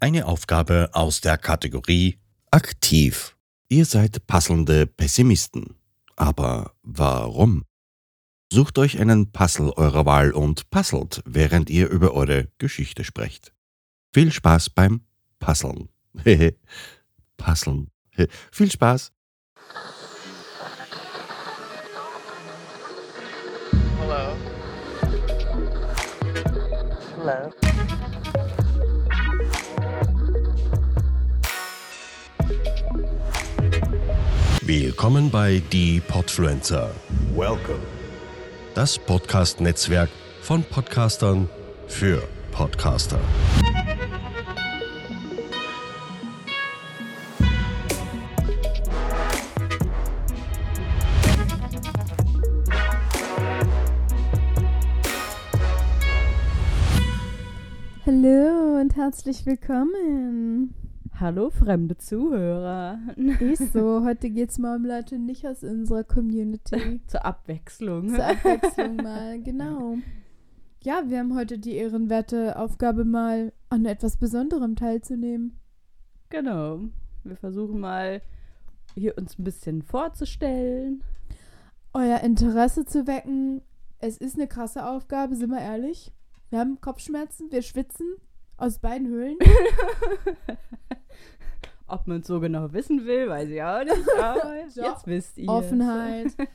Eine Aufgabe aus der Kategorie Aktiv. Ihr seid passelnde Pessimisten. Aber warum? Sucht euch einen Puzzle eurer Wahl und puzzelt, während ihr über eure Geschichte sprecht. Viel Spaß beim Puzzeln. Hehe. Puzzeln. He- Viel Spaß. Hello. Hello. Willkommen bei Die Podfluencer, Welcome. das Podcast-Netzwerk von Podcastern für Podcaster. Hallo und herzlich willkommen. Hallo, fremde Zuhörer. Ist so, heute geht's mal um Leute nicht aus unserer Community. Zur Abwechslung. Zur Abwechslung mal, genau. Ja, wir haben heute die ehrenwerte Aufgabe, mal an etwas Besonderem teilzunehmen. Genau. Wir versuchen mal, hier uns ein bisschen vorzustellen. Euer Interesse zu wecken. Es ist eine krasse Aufgabe, sind wir ehrlich. Wir haben Kopfschmerzen, wir schwitzen aus beiden Höhlen. Ob man es so genau wissen will, weiß ich auch nicht. Aber jetzt wisst ihr. Offenheit.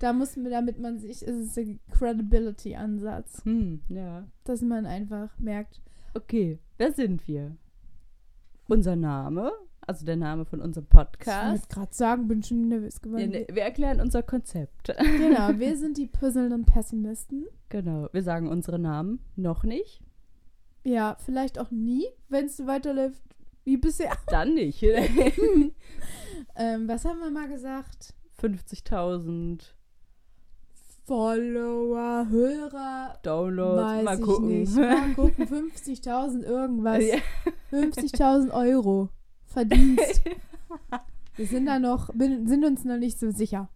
Da muss man, damit man sich, es ist der Credibility-Ansatz, Hm, ja. dass man einfach merkt, Okay, wer sind wir? Unser Name, also der Name von unserem Ich wollte Podcast. gerade sagen, bin schon nervös Ja, geworden. ne, wir erklären unser Konzept. Genau, wir sind die puzzelnden Pessimisten. Genau, wir sagen unsere Namen noch nicht. Ja, vielleicht auch nie, wenn es so weiterläuft wie bisher. Dann nicht. Ähm, was haben wir mal gesagt? 50.000 Follower, Hörer, Downloads. mal gucken. Mal gucken, 50.000 irgendwas. Ja. 50.000 Euro Verdienst. Wir sind da noch, sind uns noch nicht so sicher.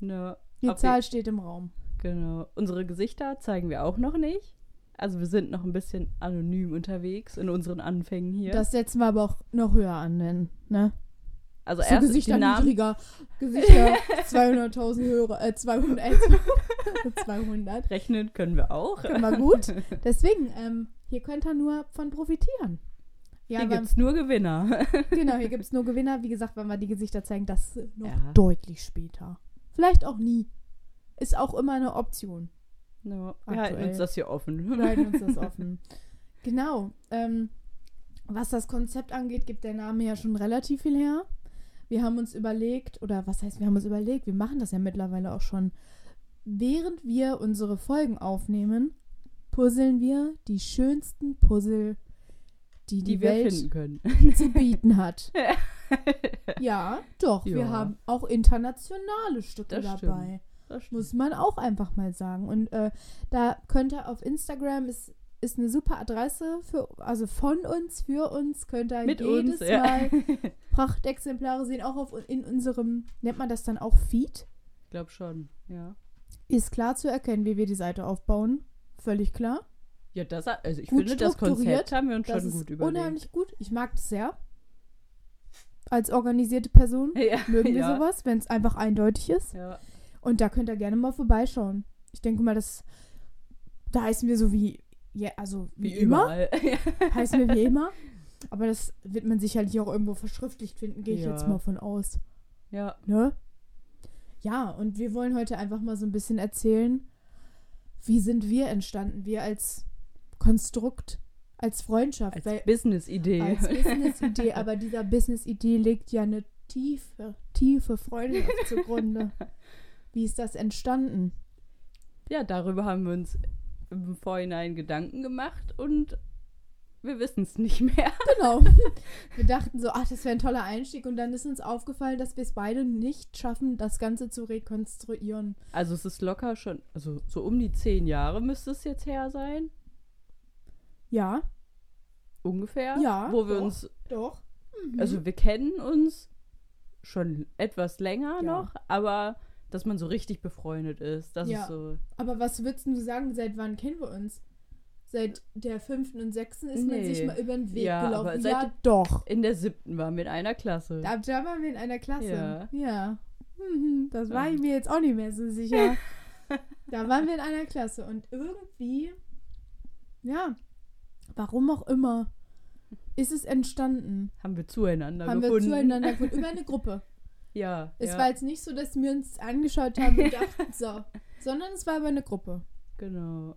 Ja, Die Auf Zahl steht im Raum. genau. Unsere Gesichter zeigen wir auch noch nicht. Also wir sind noch ein bisschen anonym unterwegs in unseren Anfängen hier. Das setzen wir aber auch noch höher an, denn, ne? also So erst die Gesichter Namen. niedriger. Gesichter 200.000 Hörer, äh, 200, äh, 200. Rechnen können wir auch. Können wir gut. Deswegen, ähm, hier könnt ihr nur von profitieren. Ja, hier aber, gibt's nur Gewinner. genau, hier gibt es nur Gewinner. Wie gesagt, wenn wir die Gesichter zeigen, das noch Ja. deutlich später. Vielleicht auch nie. Ist auch immer eine Option. No, wir halten uns das hier offen. Wir halten uns das offen. Genau. Ähm, was das Konzept angeht, gibt der Name ja schon relativ viel her. Wir haben uns überlegt, oder was heißt, wir haben uns überlegt, wir machen das ja mittlerweile auch schon. Während wir unsere Folgen aufnehmen, puzzeln wir die schönsten Puzzle, die die, die wir Welt zu bieten hat. Ja, doch. Wir Ja. haben auch internationale Stücke Das dabei. Stimmt. Muss man auch einfach mal sagen. Und äh, da könnt ihr auf Instagram ist, ist eine super Adresse für, also von uns, für uns, könnt ihr Mit jedes uns, ja. Mal Prachtexemplare sehen, auch auf, in unserem, nennt man das dann auch Feed? Ich glaube schon, ja. Ist klar zu erkennen, wie wir die Seite aufbauen. Völlig klar. Ja, das, also ich Gut finde, das. Konzept haben wir uns schon gut überlegt. unheimlich gut. Ich mag das sehr. Als organisierte Person Ja, mögen wir ja. sowas, wenn es einfach eindeutig ist. Ja. Und da könnt ihr gerne mal vorbeischauen. Ich denke mal, das da heißen wir so wie, ja, also wie, Wie immer. Heißen wir wie immer. Aber das wird man sicherlich auch irgendwo verschriftlicht finden, gehe ich Ja. jetzt mal von aus. ja. Ne? Ja, und wir wollen heute einfach mal so ein bisschen erzählen, wie sind wir entstanden? Wir als Konstrukt, als Freundschaft. Als Business-Idee. als Business-Idee, aber dieser Business-Idee legt ja eine tiefe, tiefe Freundschaft zugrunde. Wie ist das entstanden? Ja, darüber haben wir uns im Vorhinein Gedanken gemacht und wir wissen es nicht mehr. Genau. Wir dachten so, ach, das wäre ein toller Einstieg und dann ist uns aufgefallen, dass wir es beide nicht schaffen, das Ganze zu rekonstruieren. Also es ist locker schon, also so um die zehn Jahre müsste es jetzt her sein, Ja, ungefähr. Ja, Wo wir doch. uns, doch. Mhm. also wir kennen uns schon etwas länger Ja. noch, aber dass man so richtig befreundet ist, das Ja. ist so. Aber was würdest du sagen, seit wann kennen wir uns? seit der fünften und sechsten ist man Nee. sich mal über den Weg Ja, aber gelaufen. seit Ja, der- doch. In der siebten waren wir in einer Klasse. Da, da waren wir in einer Klasse. Ja. Ja. Mhm, das war ich mir jetzt auch nicht mehr so sicher. da waren wir in einer Klasse und irgendwie, ja, warum auch immer, ist es entstanden. haben wir zueinander Haben gefunden. wir zueinander gefunden, über eine Gruppe. Ja. Es ja, war jetzt nicht so, dass wir uns angeschaut haben und dachten, so, sondern es war über eine Gruppe. Genau.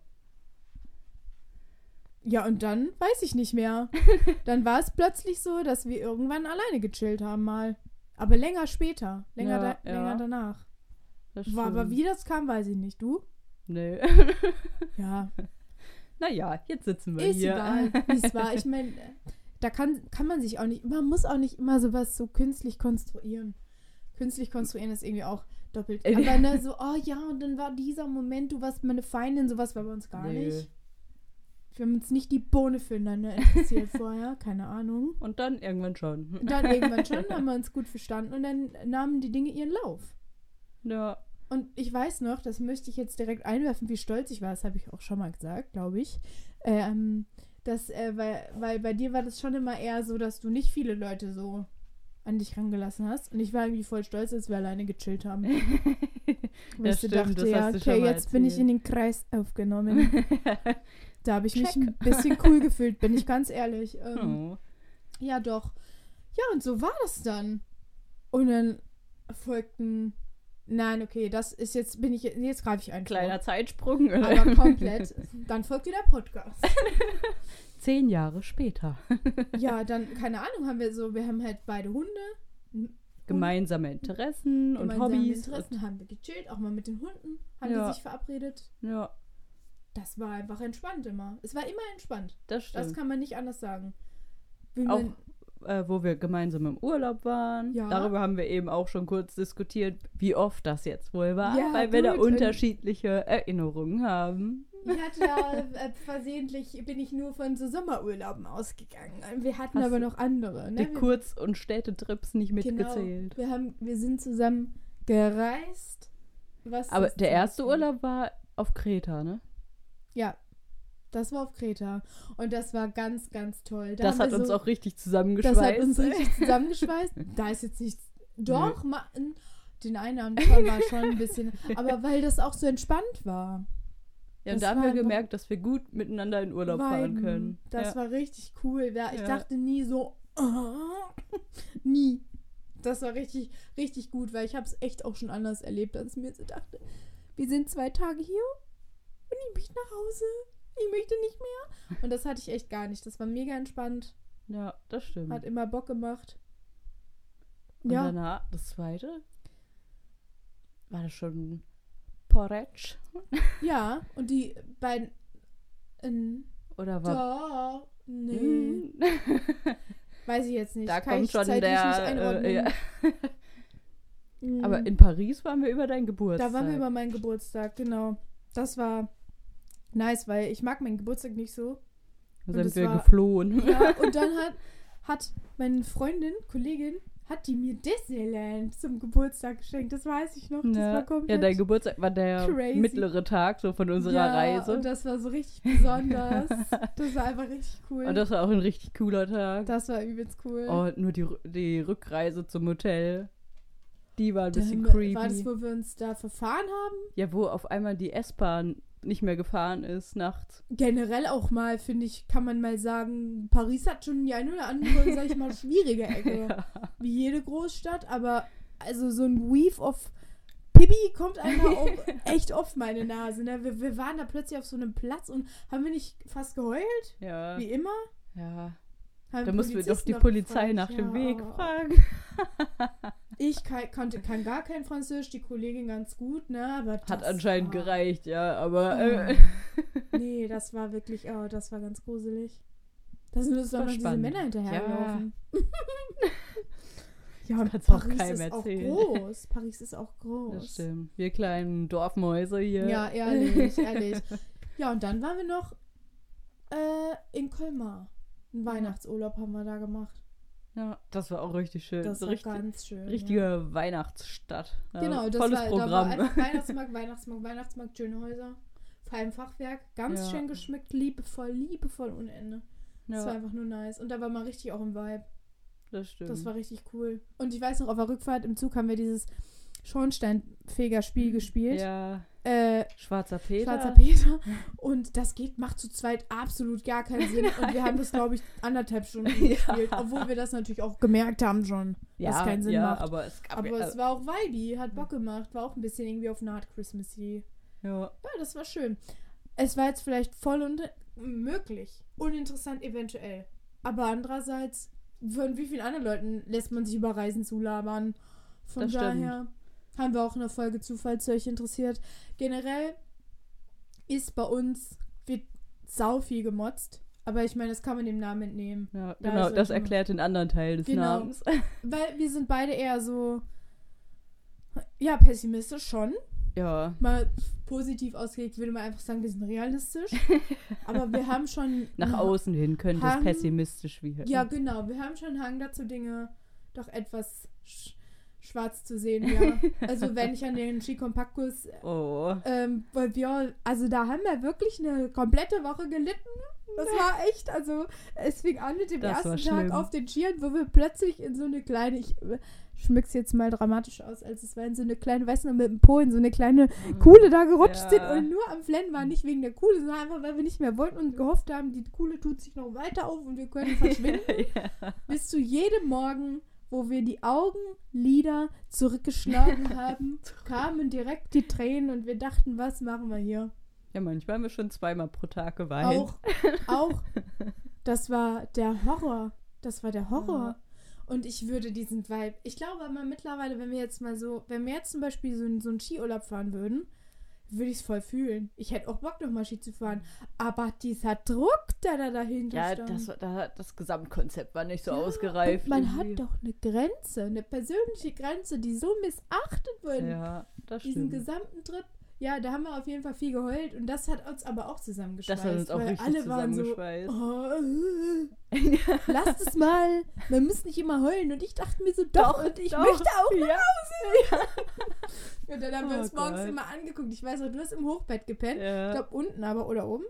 Ja, und dann weiß ich nicht mehr. Dann war es plötzlich so, dass wir irgendwann alleine gechillt haben mal. Aber länger später. Länger, Ja, da, ja. länger danach. Das War, aber wie das kam, weiß ich nicht. Du? Nee. Ja. naja, jetzt sitzen wir Ist hier. egal, wie es war. Ich meine, da kann, kann man sich auch nicht, man muss auch nicht immer sowas so künstlich konstruieren. Künstlich konstruieren ist irgendwie auch doppelt. Äh, Aber ne, so, oh ja, und dann war dieser Moment, du warst meine Feindin, sowas war bei uns gar Nö. nicht. Wir haben uns nicht die Bohne füreinander interessiert vorher, keine Ahnung. Und dann irgendwann schon. Und dann irgendwann schon haben wir uns gut verstanden und dann nahmen die Dinge ihren Lauf. Ja. Und ich weiß noch, das möchte ich jetzt direkt einwerfen, wie stolz ich war, das habe ich auch schon mal gesagt, glaube ich. Ähm, dass, äh, weil, weil bei dir war das schon immer eher so, dass du nicht viele Leute so an dich rangelassen hast. Und ich war irgendwie voll stolz, dass wir alleine gechillt haben. Weil ich stimmt, dachte, ja, okay, jetzt bin ich in den Kreis aufgenommen. da habe ich mich Check. ein bisschen cool gefühlt, bin ich ganz ehrlich. Ähm, oh. ja, doch. Ja, und so war das dann. Und dann folgten. Nein, okay, das ist jetzt, bin ich, jetzt greife ich ein. Kleiner Zeitsprung. Aber komplett. Dann folgt wieder Podcast. Zehn Jahre später. Ja, dann, keine Ahnung, haben wir so, wir haben halt beide Hunde. Gemeinsame Interessen und gemeinsame Hobbys. Interessen, haben wir gechillt, auch mal mit den Hunden, haben Ja. wir sich verabredet. Ja, Das war einfach entspannt immer. Es war immer entspannt. das stimmt. Das kann man nicht anders sagen. Wie auch man, äh, wo wir gemeinsam im Urlaub waren. Ja. Darüber haben wir eben auch schon kurz diskutiert, wie oft das jetzt wohl war, Ja, weil wir da unterschiedliche Erinnerungen haben. Ich hatte ja äh, versehentlich, bin ich nur von so Sommerurlauben ausgegangen. Wir hatten Hast aber noch andere. Die Ne? Wir- Kurz- und Städtetrips nicht mitgezählt. Genau. Wir, haben, wir sind zusammen gereist. Was Aber der erste? Urlaub war auf Kreta, ne? Ja. Das war auf Kreta. Und das war ganz, ganz toll. Da das hat uns so, auch richtig zusammengeschweißt. Das hat uns richtig zusammengeschweißt. Da ist jetzt nichts. Doch, ma, den schon war schon ein bisschen. Aber weil das auch so entspannt war. ja, und da haben wir gemerkt, dass wir gut miteinander in Urlaub fahren Viben. können. Das ja. war richtig cool. Ja, Ich Ja. dachte nie so. nie. Das war richtig, richtig gut, weil ich habe es echt auch schon anders erlebt, als ich mir so dachte, wir sind zwei Tage hier und ich möchte nach Hause. Ich möchte nicht mehr. Und das hatte ich echt gar nicht. Das war mega entspannt. ja, das stimmt. Hat immer Bock gemacht. und ja, danach, das zweite, war das schon Porridge? ja. Und die beiden. Ähm, Oder war. da. Nee. Hm. Weiß ich jetzt nicht. da Kann kommt schon der. nicht Äh, ja. Mm. Aber in Paris waren wir über deinen Geburtstag. Da waren wir über meinen Geburtstag, genau. Das war nice, weil ich mag meinen Geburtstag nicht so. Da und sind wir war- geflohen. Ja, und dann hat, hat meine Freundin, Kollegin, hat die mir Disneyland zum Geburtstag geschenkt. Das weiß ich noch. Das ja. war komplett. ja, dein Geburtstag war der crazy. mittlere Tag so von unserer ja, Reise. Und das war so richtig besonders. das war einfach richtig cool. Und das war auch ein richtig cooler Tag. das war übelst cool. Oh, nur die, die Rückreise zum Hotel. Die war ein bisschen creepy. War das, wo wir uns da verfahren haben? ja, wo auf einmal die S-Bahn nicht mehr gefahren ist nachts. Generell auch mal, finde ich, kann man mal sagen, Paris hat schon die eine oder andere, sag ich mal, schwierige Ecke. Ja. wie jede Großstadt, aber also so ein Weave of Pippi kommt einfach auch echt oft meine Nase. Ne? Wir, wir waren da plötzlich auf so einem Platz und haben wir nicht fast geheult? Ja. Wie immer? ja. Haben Da mussten wir doch die Polizei gefragt. nach dem Ja, Weg oh. fragen. Ich kann, konnte, kann gar kein Französisch, die Kollegin ganz gut, ne? Aber Hat anscheinend war, gereicht, ja, aber äh, Nee, das war wirklich, oh, das war ganz gruselig. Da sind uns doch noch diese. Männer hinterhergelaufen. ja, und kannst auch Paris keinem ist erzählen. auch groß. Paris ist auch groß. das stimmt. Wir kleinen Dorfmäuse hier. Ja, ehrlich, ehrlich. Ja, und dann waren wir noch äh, in Colmar. Einen Weihnachtsurlaub haben wir da gemacht. Ja, das war auch richtig schön. Das war richtig, ganz schön. richtige ja. Weihnachtsstadt. Ja, Genau, das tolles war, Programm. da war Weihnachtsmarkt, Weihnachtsmarkt, Weihnachtsmarkt, schöne Häuser. feinem Fachwerk. Ganz Ja. schön geschmückt, liebevoll, liebevoll ohne Ende. Das war einfach nur nice. Und da war man richtig auch im Vibe. das stimmt. Das war richtig cool. Und ich weiß noch, auf der Rückfahrt im Zug haben wir dieses Schornsteinfeger-Spiel gespielt. ja, Äh, Schwarzer Peter. Schwarzer Peter. Und das geht, macht zu zweit absolut gar keinen Sinn. Und wir haben das, glaube ich, anderthalb Stunden Ja. gespielt. Obwohl wir das natürlich auch gemerkt haben schon, ja, dass es keinen Sinn ja, macht. aber es gab Aber ja, es war auch vibey, hat Bock gemacht. War auch ein bisschen irgendwie auf eine Art Christmassy. ja, Ja, das war schön. Es war jetzt vielleicht voll und möglich. Uninteressant eventuell. Aber andererseits, von wie vielen anderen Leuten lässt man sich über Reisen zulabern? Von Das stimmt. Haben wir auch eine Folge zu, falls ihr euch interessiert. Generell ist bei uns, wird sau viel gemotzt. Aber ich meine, das kann man dem Namen entnehmen. ja, genau, ist das erklärt den anderen Teil des Genau. Namens. Weil wir sind beide eher so, ja, pessimistisch schon. ja, Mal positiv ausgelegt würde man einfach sagen, wir sind realistisch. Aber wir haben schon. nach außen hin könnte es pessimistisch wirken. Ja, genau. Wir haben schon Hang dazu, Dinge doch etwas sch schwarz zu sehen, ja. also wenn ich an den Skikompaktkurs, Oh, ähm, weil wir, also da haben wir wirklich eine komplette Woche gelitten. Das war echt, also es fing an mit dem Das ersten Tag auf den Skiern, wo wir plötzlich in so eine kleine, ich schmück's jetzt mal dramatisch aus, als es war in so eine kleine, weißt du, mit dem Po in so eine kleine Kuhle da gerutscht Ja. sind und nur am Flennen war nicht wegen der Kuhle, sondern einfach, weil wir nicht mehr wollten und gehofft haben, die Kuhle tut sich noch weiter auf und wir können verschwinden. ja. Bis zu jedem Morgen, wo wir die Augenlider zurückgeschlagen haben, kamen direkt die Tränen und wir dachten, was machen wir hier? ja, manchmal haben wir schon zweimal pro Tag geweint. Auch, auch, das war der Horror. Das war der Horror. Und ich würde diesen Vibe, ich glaube aber mittlerweile, wenn wir jetzt mal so, wenn wir jetzt zum Beispiel so, so einen Skiurlaub fahren würden, würde ich es voll fühlen. Ich hätte auch Bock, nochmal Ski zu fahren. Aber dieser Druck, der da dahinter Ja, stand. das, war- da, das Gesamtkonzept war nicht so Ja, ausgereift. Man irgendwie. hat doch eine Grenze, eine persönliche Grenze, die so missachtet wird. Ja, das Diesen stimmt. gesamten Trip. Ja, da haben wir auf jeden Fall viel geheult und das hat uns aber auch zusammengeschweißt. Das hat uns auch weil richtig alle waren so, oh, äh, lasst es mal, man muss nicht immer heulen. Und ich dachte mir so, doch, Doch, und ich doch. möchte auch nach Ja. Hause. und dann haben wir Oh uns morgens Gott. immer angeguckt. Ich weiß noch, du hast im Hochbett gepennt. Ich ja. glaube unten aber oder oben.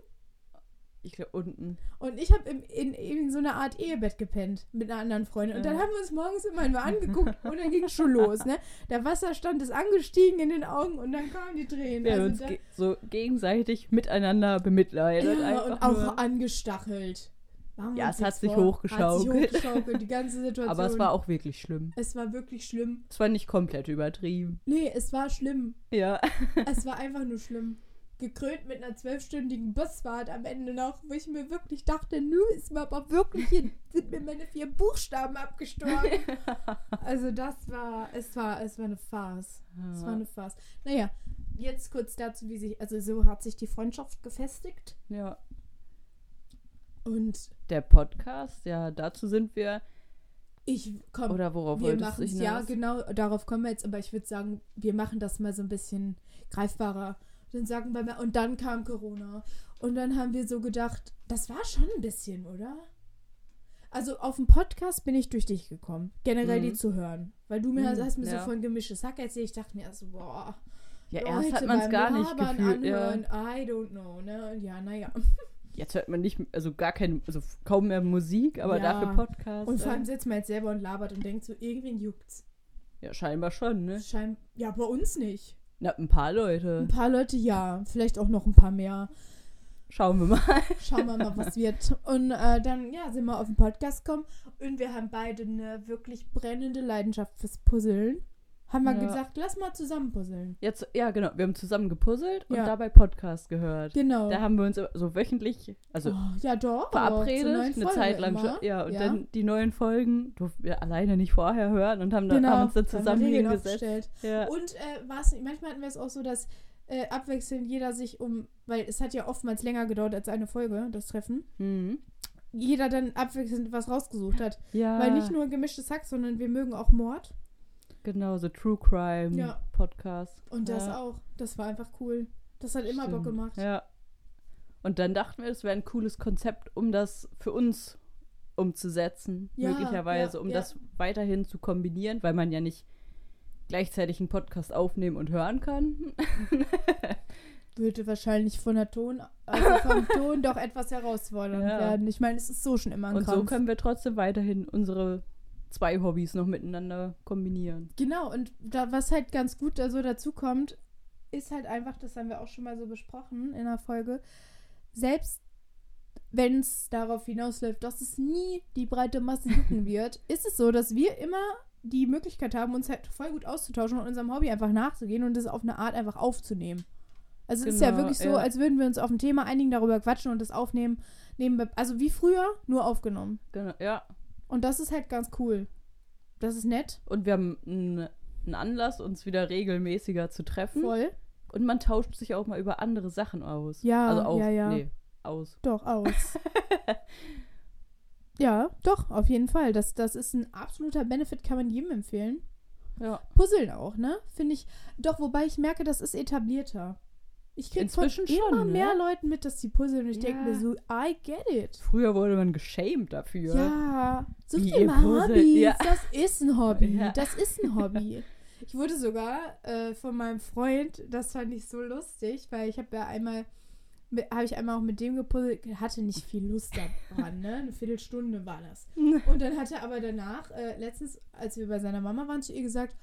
Ich glaube unten. Und ich habe in, in, so einer Art Ehebett gepennt mit einer anderen Freundin. Und dann haben wir uns morgens immer nur angeguckt und dann ging es schon los. Ne? Der Wasserstand ist angestiegen in den Augen und dann kamen die Tränen. Wir haben Also uns da- ge so gegenseitig miteinander bemitleidet. ja, und auch nur. angestachelt. Ja, uns es hat sich vor. hochgeschaukelt. Hat sich hochgeschaukelt, die ganze Situation. Aber es war auch wirklich schlimm. Es war wirklich schlimm. Es war nicht komplett übertrieben. Nee, es war schlimm. Ja. Es war einfach nur schlimm. Gekrönt mit einer zwölfstündigen Busfahrt am Ende noch, wo ich mir wirklich dachte, nö, ist mir aber wirklich, hier sind mir meine vier Buchstaben abgestorben. Also das war, es war, es war eine Farce. Es war eine Farce. Naja, jetzt kurz dazu, wie sich, also so hat sich die Freundschaft gefestigt. ja. Und Der Podcast, ja, dazu sind wir. ich komme. Oder worauf Wir machen es, ja, genau, darauf kommen wir jetzt, aber ich würde sagen, wir machen das mal so ein bisschen greifbarer. Dann sagen wir mal, und dann kam Corona. Und dann haben wir so gedacht, das war schon ein bisschen, oder? Also auf dem Podcast bin ich durch dich gekommen, generell Mhm. die zu hören. Weil du mir Mhm, hast, hast mir ja. so von gemischtes Hack erzählt, ich dachte mir erst so, boah. Ja, erst Leute hat man es gar nicht gefühlt. Ja. Anhören, I don't know, ne? Ja, naja. Jetzt hört man nicht, also gar keine, also kaum mehr Musik, aber Ja. dafür Podcast. Und vor allem äh, sitzt man jetzt selber und labert und denkt so, irgendwen juckt's. ja, scheinbar schon, ne? Schein ja, bei uns nicht. Na, ein paar Leute. Ein paar Leute ja, vielleicht auch noch ein paar mehr. Schauen wir mal. Schauen wir mal, was wird. Und äh, dann, ja, sind wir auf den Podcast gekommen und wir haben beide eine wirklich brennende Leidenschaft fürs Puzzeln. Haben wir Ja. gesagt, lass mal zusammen puzzeln. Jetzt, ja, genau. Wir haben zusammen gepuzzelt und Ja. dabei Podcast gehört. Genau. Da haben wir uns so wöchentlich, also oh, ja, doch. verabredet, eine Folge Zeit lang immer. schon. Ja, und dann die neuen Folgen durften wir alleine nicht vorher hören und haben, dann, genau, haben uns dann da zusammen Regeln hingesetzt. Ja. Und äh, war's, manchmal hatten wir es auch so, dass äh, abwechselnd jeder sich um, weil es hat ja oftmals länger gedauert als eine Folge, das Treffen, Mhm. jeder dann abwechselnd was rausgesucht hat. ja. Weil nicht nur gemischtes Hack, sondern wir mögen auch Mord. Genau, so True Crime Ja. Podcast. Und das ja. auch. Das war einfach cool. Das hat immer Bock Stimmt. gemacht. Ja. Und dann dachten wir, es wäre ein cooles Konzept, um das für uns umzusetzen, Ja, möglicherweise, um das weiterhin zu kombinieren, weil man ja nicht gleichzeitig einen Podcast aufnehmen und hören kann. würde wahrscheinlich von der Ton, also vom Ton doch etwas herausfordernd werden. Ich meine, es ist so schon immer ein Und so Krampf. können wir trotzdem weiterhin unsere zwei Hobbys noch miteinander kombinieren. Genau, und da, was halt ganz gut da so dazu kommt, ist halt einfach, das haben wir auch schon mal so besprochen in der Folge, selbst wenn es darauf hinausläuft, dass es nie die breite Masse jucken wird, ist es so, dass wir immer die Möglichkeit haben, uns halt voll gut auszutauschen und unserem Hobby einfach nachzugehen und es auf eine Art einfach aufzunehmen. Also es ist ja Genau, wirklich so, ja. als würden wir uns auf ein Thema einigen, darüber quatschen und das aufnehmen. Nehmen, also wie früher, nur aufgenommen. Genau, ja. Und das ist halt ganz cool. Das ist nett. Und wir haben einen Anlass, uns wieder regelmäßiger zu treffen. Voll. Und man tauscht sich auch mal über andere Sachen aus. Ja, also auf, ja, ja. Nee, aus. Doch, aus. ja, doch, auf jeden Fall. Das, das ist ein absoluter Benefit, kann man jedem empfehlen. Ja. Puzzeln auch, ne? Finde ich. Doch, wobei ich merke, das ist etablierter. Ich kriege von Inzwischen immer schon, ne? mehr Leuten mit, dass die puzzeln und ich denke Ja. mir so, I get it. Früher wurde man geschämt dafür. Ja, such dir mal Hobbys. ja. Das ist ein Hobby. Ja. Das ist ein Hobby. Ich wurde sogar äh, von meinem Freund, das fand ich so lustig, weil ich habe ja einmal, habe ich einmal auch mit dem gepuzzelt, hatte nicht viel Lust daran, ne? Eine Viertelstunde war das. Und dann hat er aber danach, äh, letztens, als wir bei seiner Mama waren, zu ihr gesagt,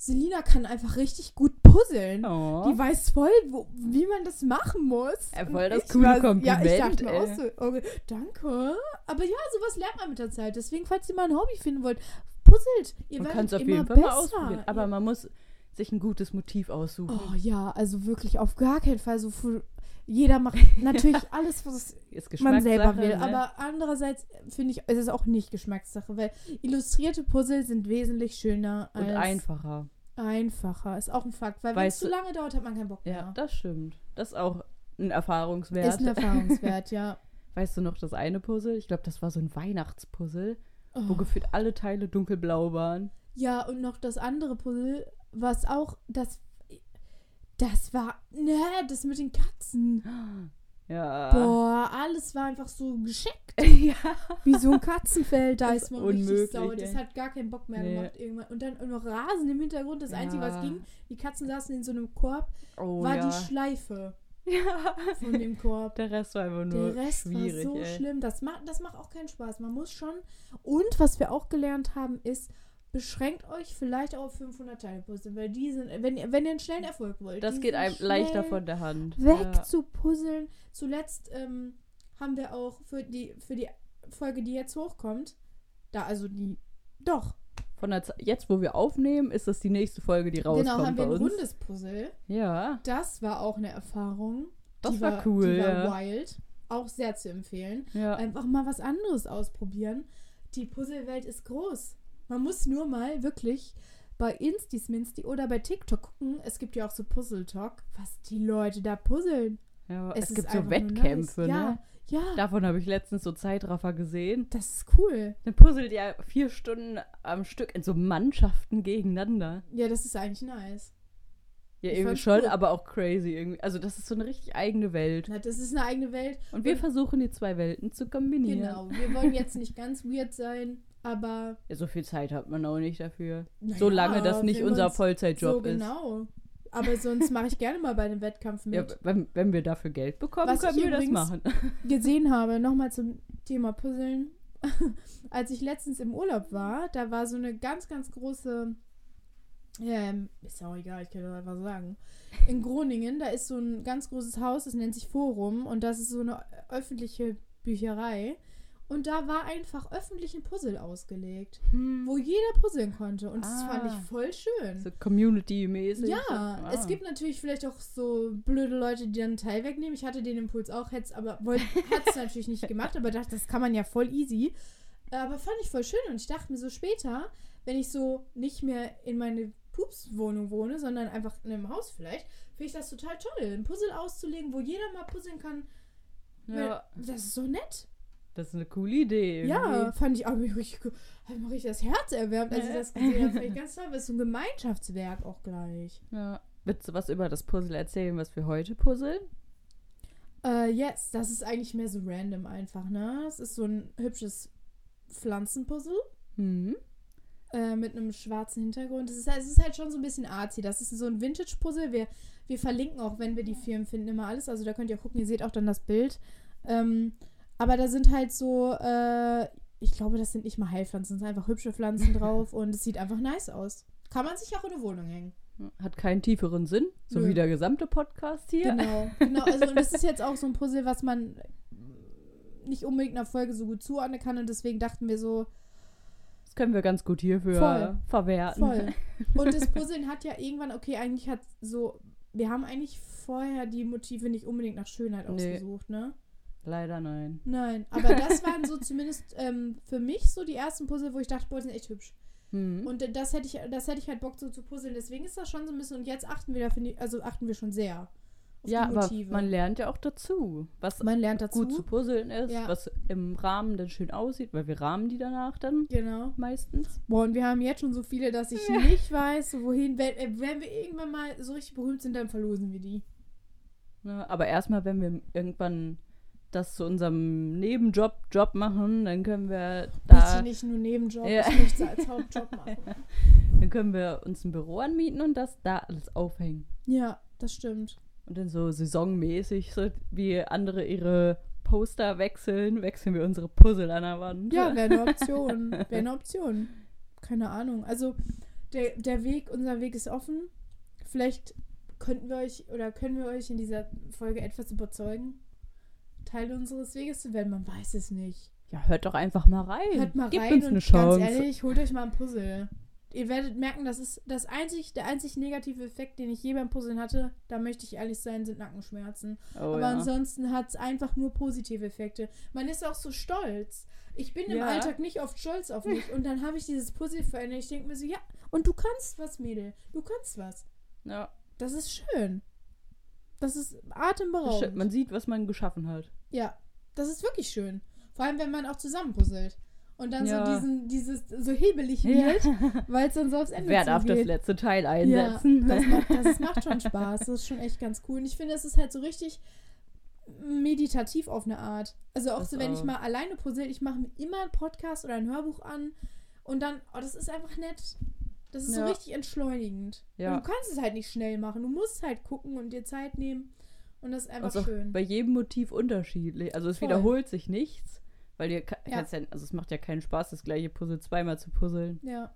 Selina kann einfach richtig gut puzzeln. Oh. Die weiß voll, wo, wie man das machen muss. Ja, voll das coole war- Ja, ich Kompliment, dachte mir auch so, okay, danke. Aber ja, sowas lernt man mit der Zeit. Deswegen, falls ihr mal ein Hobby finden wollt, puzzelt. Ihr man werdet es auf immer jeden Fall besser. mal ausprobieren. Aber Ihr- man muss sich ein gutes Motiv aussuchen. Oh ja, also wirklich auf gar keinen Fall so für, jeder macht natürlich alles, was Ist man selber will. ne? Aber andererseits finde ich, es ist auch nicht Geschmackssache, weil illustrierte Puzzle sind wesentlich schöner Und einfacher. einfacher. Ist auch ein Fakt, weil wenn es zu lange dauert, hat man keinen Bock mehr. Ja, das stimmt. Das ist auch ein Erfahrungswert. Ist ein Erfahrungswert, ja. Weißt du noch das eine Puzzle? Ich glaube, das war so ein Weihnachtspuzzle, wo Oh. gefühlt alle Teile dunkelblau waren. Ja, und noch das andere Puzzle, was auch, das, das war, ne, das mit den Katzen. Ja. Boah, alles war einfach so geschickt. ja. Wie so ein Katzenfeld, da Das ist man richtig unmöglich, sauer. Das hat gar keinen Bock mehr Nee. gemacht irgendwann. Und dann noch Rasen im Hintergrund, das Einzige, was Ja. ging, die Katzen saßen in so einem Korb, Oh, war ja. die Schleife ja. von dem Korb. Der Rest war einfach nur Der Rest schwierig, war so ey. schlimm. Das macht, das macht auch keinen Spaß. Man muss schon. Und was wir auch gelernt haben, ist, beschränkt euch vielleicht auch auf 500 Teile Puzzle, weil die sind, wenn ihr, wenn ihr einen schnellen Erfolg wollt, Das geht einem leichter von der Hand. weg Ja. zu puzzeln. Zuletzt ähm, haben wir auch für die für die Folge, die jetzt hochkommt, da also die doch Von der Ze- jetzt, wo wir aufnehmen, ist das die nächste Folge, die rauskommt genau haben wir ein rundes Puzzle. Ja. Das war auch eine Erfahrung. Das die war cool, Die war ja. wild, auch sehr zu empfehlen. Ja. einfach mal was anderes ausprobieren. Die Puzzlewelt ist groß. Man muss nur mal wirklich bei Instisminsti oder bei TikTok gucken. Es gibt ja auch so Puzzle Talk, was die Leute da puzzeln. ja. Es Es, gibt so Wettkämpfe, nice. ne? Ja, ja, Davon habe ich letztens so Zeitraffer gesehen. das ist cool. Dann puzzelt ja vier Stunden am Stück in so Mannschaften gegeneinander. Ja, das ist eigentlich nice. Ja, Ich irgendwie schon, cool. aber auch crazy irgendwie. Also das ist so eine richtig eigene Welt. Na, das ist eine eigene Welt. Und wir Und- versuchen die zwei Welten zu kombinieren. Genau. Wir wollen jetzt nicht ganz weird sein, aber Ja, so viel Zeit hat man auch nicht dafür. naja, Solange das nicht unser Vollzeitjob so ist. genau. Aber sonst mache ich gerne mal bei einem Wettkampf mit. Ja, wenn, wenn wir dafür Geld bekommen, Was können wir das machen. gesehen habe, nochmal zum Thema Puzzeln. Als ich letztens im Urlaub war, da war so eine ganz, ganz große, ähm, ist auch egal, ich kann das einfach sagen. In Groningen, da ist so ein ganz großes Haus, das nennt sich Forum und das ist so eine öffentliche Bücherei. Und da war einfach öffentlich ein Puzzle ausgelegt, wo jeder puzzeln konnte. Und das fand ich Ah. voll schön. So Community-mäßig. Ja, Ah. es gibt natürlich vielleicht auch so blöde Leute, die dann einen Teil wegnehmen. Ich hatte den Impuls auch, hätte aber hat es natürlich nicht gemacht, aber dachte, das kann man ja voll easy. Aber fand ich voll schön und ich dachte mir so später, wenn ich so nicht mehr in meine Pupswohnung wohne, sondern einfach in einem Haus vielleicht, finde ich das total toll, ein Puzzle auszulegen, wo jeder mal puzzeln kann. Ja, Das ist so nett. Das ist eine coole Idee. Irgendwie. Ja, fand ich auch richtig, cool. hat mir richtig das Herz erwärmt, als ich das gesehen habe. Fand ich ganz toll, es so ein Gemeinschaftswerk auch gleich. ja. Willst du was über das Puzzle erzählen, was wir heute puzzeln? Äh, yes, das ist eigentlich mehr so random einfach, ne? Es ist so ein hübsches Pflanzenpuzzle. Mhm. Äh, mit einem schwarzen Hintergrund. Es ist, halt- es ist halt schon so ein bisschen artsy. Das ist so ein Vintage-Puzzle. Wir, wir verlinken auch, wenn wir die Firmen finden, immer alles. Also da könnt ihr auch gucken, ihr seht auch dann das Bild. Ähm, aber da sind halt so, äh, ich glaube, das sind nicht mal Heilpflanzen, es sind einfach hübsche Pflanzen drauf und es sieht einfach nice aus. Kann man sich auch in eine Wohnung hängen. Hat keinen tieferen Sinn, so Nö. wie der gesamte Podcast hier. Genau, genau. Also und das ist jetzt auch so ein Puzzle, was man nicht unbedingt einer Folge so gut zuordnen kann und deswegen dachten wir so, Das können wir ganz gut hierfür Voll. verwerten. voll. Und das Puzzeln hat ja irgendwann, okay, eigentlich hat so, wir haben eigentlich vorher die Motive nicht unbedingt nach Schönheit Nee. ausgesucht, ne? Leider nein. Nein, aber das waren so zumindest ähm, für mich so die ersten Puzzle, wo ich dachte, boah, die sind echt hübsch. Hm. Und das hätte ich, das hätte ich halt Bock so zu puzzeln. Deswegen ist das schon so ein bisschen, und jetzt achten wir da, finde ich, also achten wir schon sehr auf ja, die aber Motive. man lernt ja auch dazu, was Man lernt dazu. gut zu puzzeln ist, Ja. was im Rahmen dann schön aussieht, weil wir rahmen die danach dann Genau. meistens. Boah, und wir haben jetzt schon so viele, dass ich nicht weiß, wohin, wenn, äh, wenn wir irgendwann mal so richtig berühmt sind, dann verlosen wir die. Ne? Aber erstmal, wenn wir irgendwann das zu unserem Nebenjob Job machen, dann können wir Bitte da nicht nur Nebenjob, Ja. ich möchte als Hauptjob machen. dann können wir uns ein Büro anmieten und das da alles aufhängen. Ja, das stimmt. Und dann so saisonmäßig, so wie andere ihre Poster wechseln, wechseln wir unsere Puzzle an der Wand. Ja, wäre eine Option. Wäre eine Option. Keine Ahnung. Also, der, der Weg, unser Weg ist offen. Vielleicht könnten wir euch oder können wir euch in dieser Folge etwas überzeugen, Teil unseres Weges zu werden. Man weiß es nicht. Ja, hört doch einfach mal rein. Hört mal Gebt rein uns und eine Chance. ganz ehrlich, holt euch mal ein Puzzle. Ihr werdet merken, das ist das einzig, der einzig negative Effekt, den ich je beim Puzzeln hatte, da möchte ich ehrlich sein, sind Nackenschmerzen. oh, Aber ja. ansonsten hat es einfach nur positive Effekte. Man ist auch so stolz. Ich bin im Ja. Alltag nicht oft stolz auf mich. Und dann habe ich dieses Puzzle verändert. Ich denke mir so, ja, und du kannst was, Mädel. Du kannst was. ja. Das ist schön. Das ist atemberaubend. Man sieht, was man geschaffen hat. Ja, das ist wirklich schön. Vor allem, wenn man auch zusammen puzzelt. Und dann Ja. so diesen, dieses so hebelig Ja. wird, weil es dann so aufs Ende Wer darf das letzte Teil Ja, einsetzen? das macht, das macht schon Spaß. Das ist schon echt ganz cool. Und ich finde, es ist halt so richtig meditativ auf eine Art. Also auch Das so, wenn ich auch. mal alleine puzzle, ich mache mir immer einen Podcast oder ein Hörbuch an und dann, oh, das ist einfach nett. Das ist Ja. so richtig entschleunigend. Ja. Und du kannst es halt nicht schnell machen. Du musst halt gucken und dir Zeit nehmen. Und das ist einfach Also schön. bei jedem Motiv unterschiedlich. Also es Voll. wiederholt sich nichts, weil dir Ja. ja, also es macht ja keinen Spaß, das gleiche Puzzle zweimal zu puzzeln. Ja.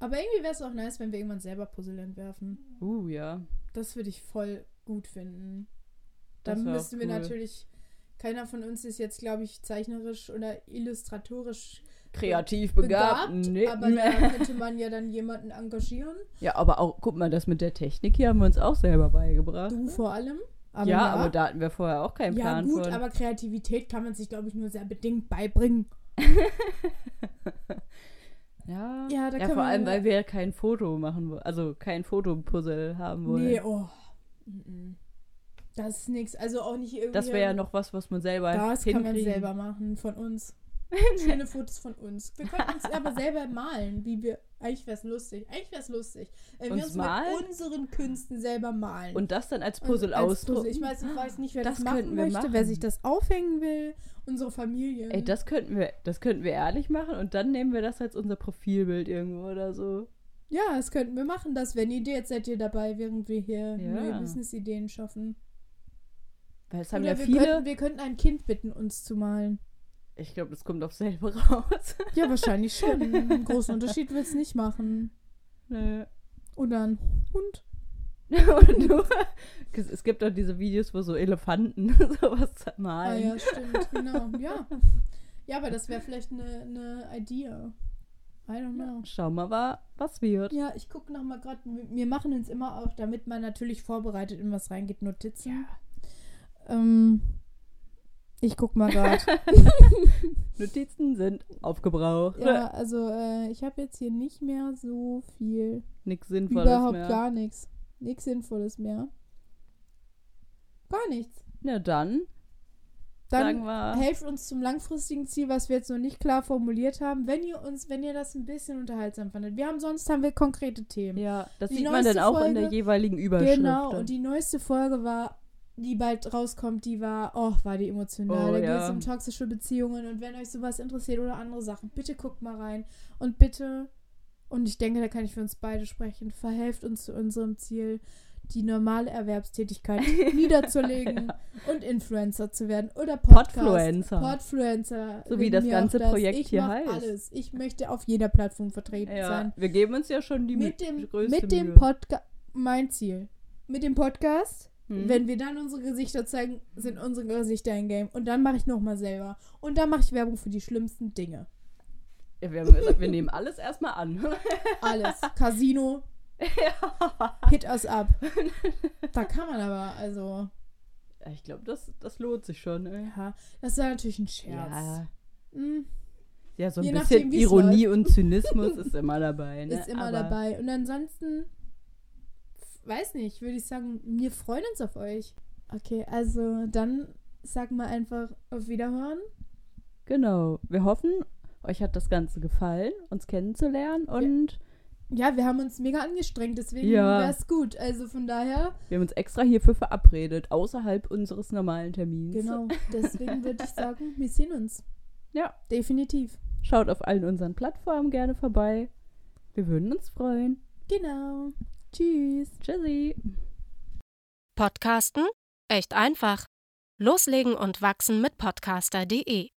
Aber irgendwie wäre es auch nice, wenn wir irgendwann selber Puzzle entwerfen. Uh, ja. Das würde ich voll gut finden. Dann müssten wir cool. natürlich. Keiner von uns ist jetzt, glaube ich, zeichnerisch oder illustratorisch Kreativ begabt. Nee. aber da könnte man ja dann jemanden engagieren. ja, aber auch, guck mal, das mit der Technik hier haben wir uns auch selber beigebracht. Du vor allem. Aber ja, aber da hatten wir vorher auch keinen ja Plan gut, von. aber Kreativität kann man sich, glaube ich, nur sehr bedingt beibringen. ja, Ja, da ja vor allem, weil wir kein Foto machen wollen, also kein Fotopuzzle haben wollen. Nee, oh. Das ist nichts. Also auch nicht irgendwie. das wäre ja noch was, was man selber Das kann man selber machen, von uns. Schöne Fotos von uns. Wir könnten uns aber selber malen, wie wir. Eigentlich wäre es lustig. Eigentlich wäre es lustig. Wenn wir Uns uns malen? mit unseren Künsten selber malen. Und das dann als Puzzle ausdrucken. Ich weiß, ich weiß nicht, wer das, Das machen möchte, machen. wer sich das aufhängen will. Unsere Familie. Ey, das könnten wir, das könnten wir ehrlich machen und dann nehmen wir das als unser Profilbild irgendwo oder so. ja, das könnten wir machen. Das wäre eine Idee. Jetzt seid ihr dabei, während wir hier Ja. neue Business-Ideen schaffen. Weil es haben Oder ja wir, viele. könnten, wir könnten ein Kind bitten, uns zu malen. Ich glaube, das kommt auf selber raus. Ja, wahrscheinlich schon. Einen großen Unterschied wird es nicht machen. Nö. Oder ein Hund. und du, es gibt auch diese Videos, wo so Elefanten sowas Ah malen. ja, stimmt, genau. Ja. Ja, aber das wäre vielleicht eine, eine Idee. I don't know. Schau mal, wa- was wird. Ja, ich gucke nochmal gerade. Wir machen uns immer auch, damit man natürlich vorbereitet in was reingeht, Notizen. Ähm, ich guck mal gerade. Notizen sind aufgebraucht. ja, also äh, ich habe jetzt hier nicht mehr so viel. Nichts Sinnvolles Überhaupt mehr. gar nichts. Nichts Sinnvolles mehr. Gar nichts. Na dann, Dann helft uns zum langfristigen Ziel, was wir jetzt noch nicht klar formuliert haben, wenn ihr uns, wenn ihr das ein bisschen unterhaltsam fandet. Wir haben sonst haben wir konkrete Themen. Ja, das Die sieht man dann auch in der Folge- jeweiligen Überschrift. Genau, und die neueste Folge war die bald rauskommt, die war, oh, war die emotional. Oh, da geht ja. es um toxische Beziehungen und wenn euch sowas interessiert oder andere Sachen, bitte guckt mal rein und bitte, und ich denke, da kann ich für uns beide sprechen, verhelft uns zu unserem Ziel, die normale Erwerbstätigkeit niederzulegen und Influencer zu werden oder Podcast. Podfluencer. Podfluencer. So wie das ganze das. Projekt ich hier heißt. alles. Ich möchte auf jeder Plattform vertreten Ja, sein wir geben uns ja schon die mit dem, größte mit dem. Podcast, mein Ziel, mit dem Podcast, Hm. wenn wir dann unsere Gesichter zeigen, sind unsere Gesichter ein Game. Und dann mache ich nochmal selber. Und dann mache ich Werbung für die schlimmsten Dinge. Ja, wir haben gesagt, wir nehmen alles erstmal an. Alles. Casino, hit us up. Da kann man aber, also, Ja, ich glaube, das, das lohnt sich schon. Ey. ja, das war natürlich ein Scherz. Ja, Hm, ja, so ein Je bisschen nachdem, Ironie und Zynismus ist immer dabei. Ne? ist immer Aber dabei. Und ansonsten, weiß nicht, würde ich sagen, wir freuen uns auf euch. Okay, also dann sagen wir einfach auf Wiederhören. Genau. Wir hoffen, euch hat das Ganze gefallen, uns kennenzulernen und Ja, wir haben uns mega angestrengt, deswegen Ja. wäre es gut. Also von daher, wir haben uns extra hierfür verabredet, außerhalb unseres normalen Termins. genau, deswegen würde ich sagen, wir sehen uns. Ja. Definitiv. Schaut auf allen unseren Plattformen gerne vorbei. Wir würden uns freuen. Genau. Tschüss. Tschüssi. Podcasten? Echt einfach. Loslegen und wachsen mit podcaster.de